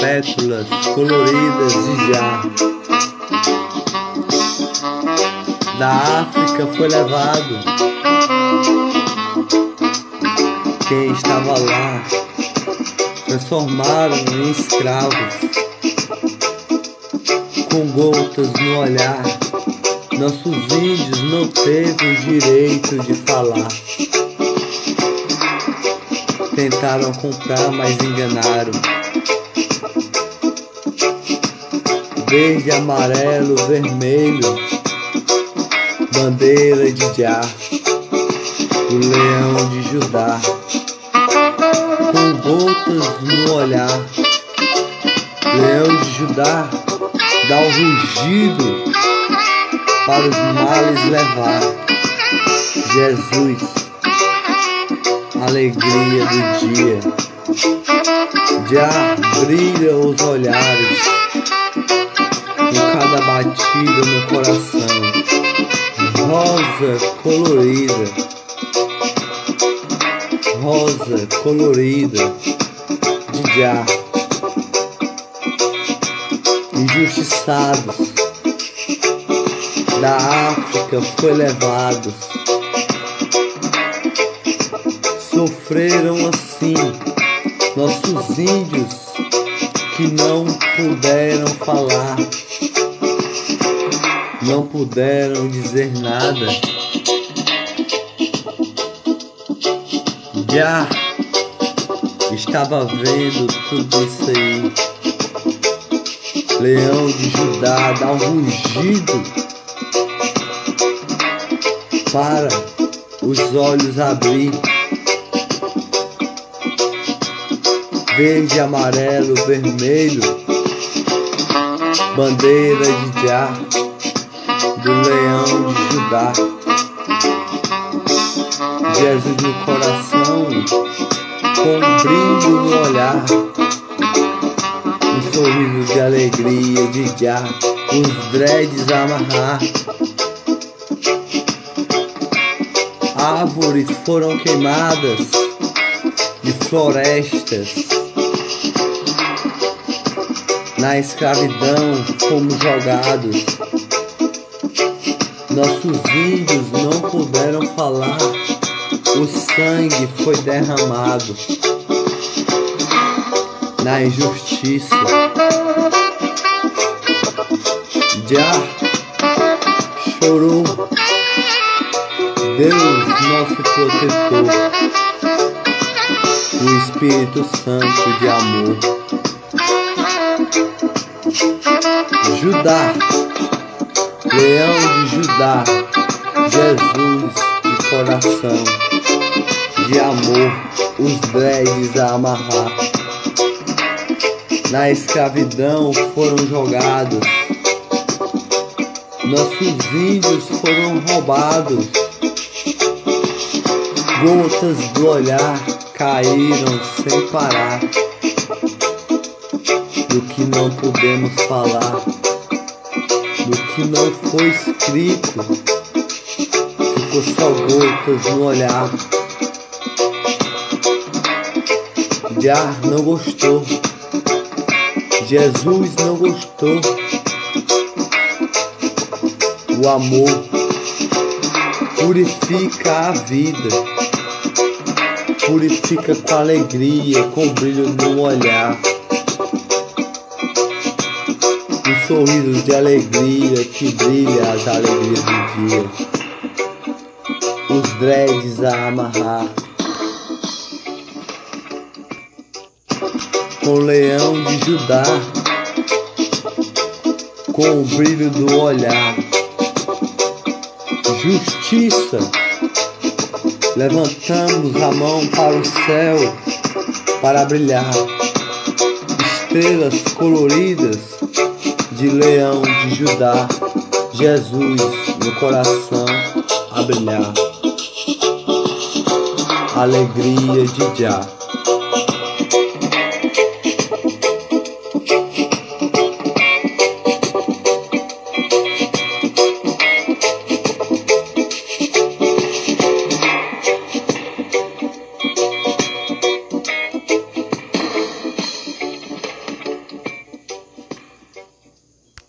pétalas coloridas de já. Da África foi levado quem estava lá, transformaram em escravos, com gotas no olhar. Nossos índios não teve o direito de falar. Tentaram comprar, mas enganaram. Verde, amarelo, vermelho, bandeira de Já, o leão de Judá, com gotas no olhar. Leão de Judá dá um rugido para os males levar. Jesus, alegria do dia, já brilha os olhares, em cada batida no coração, rosa colorida, rosa colorida de já, injustiçados da África foi levado. Sofreram assim nossos índios que não puderam falar, não puderam dizer nada. Já estava vendo tudo isso aí. Leão de Judá dá um rugido para os olhos abrir. Verde, amarelo, vermelho, bandeira de Já, do leão de Judá. Jesus no coração, com um brilho no olhar, um sorriso de alegria de Já, os dreads amarrar. árvores foram queimadas de florestas. Na escravidão fomos jogados. Nossos índios não puderam falar. O sangue foi derramado na injustiça. Já chorou Deus, nosso protetor, o Espírito Santo de amor. Judá, Leão de Judá, Jesus de coração, de amor, os dreads a amarrar. Na escravidão foram jogados, nossos índios foram roubados. Gotas do olhar caíram sem parar. Do que não podemos falar, do que não foi escrito, ficou só gotas no olhar. Já não gostou, Jesus não gostou. O amor purifica a vida purifica com alegria, com brilho no olhar. Um sorriso de alegria que brilha as alegrias do dia. Os dreads a amarrar. Com o leão de Judá, com o brilho do olhar. Justiça Levantamos a mão para o céu para brilhar. Estrelas coloridas de leão de Judá, Jesus no coração a brilhar. Alegria de Já.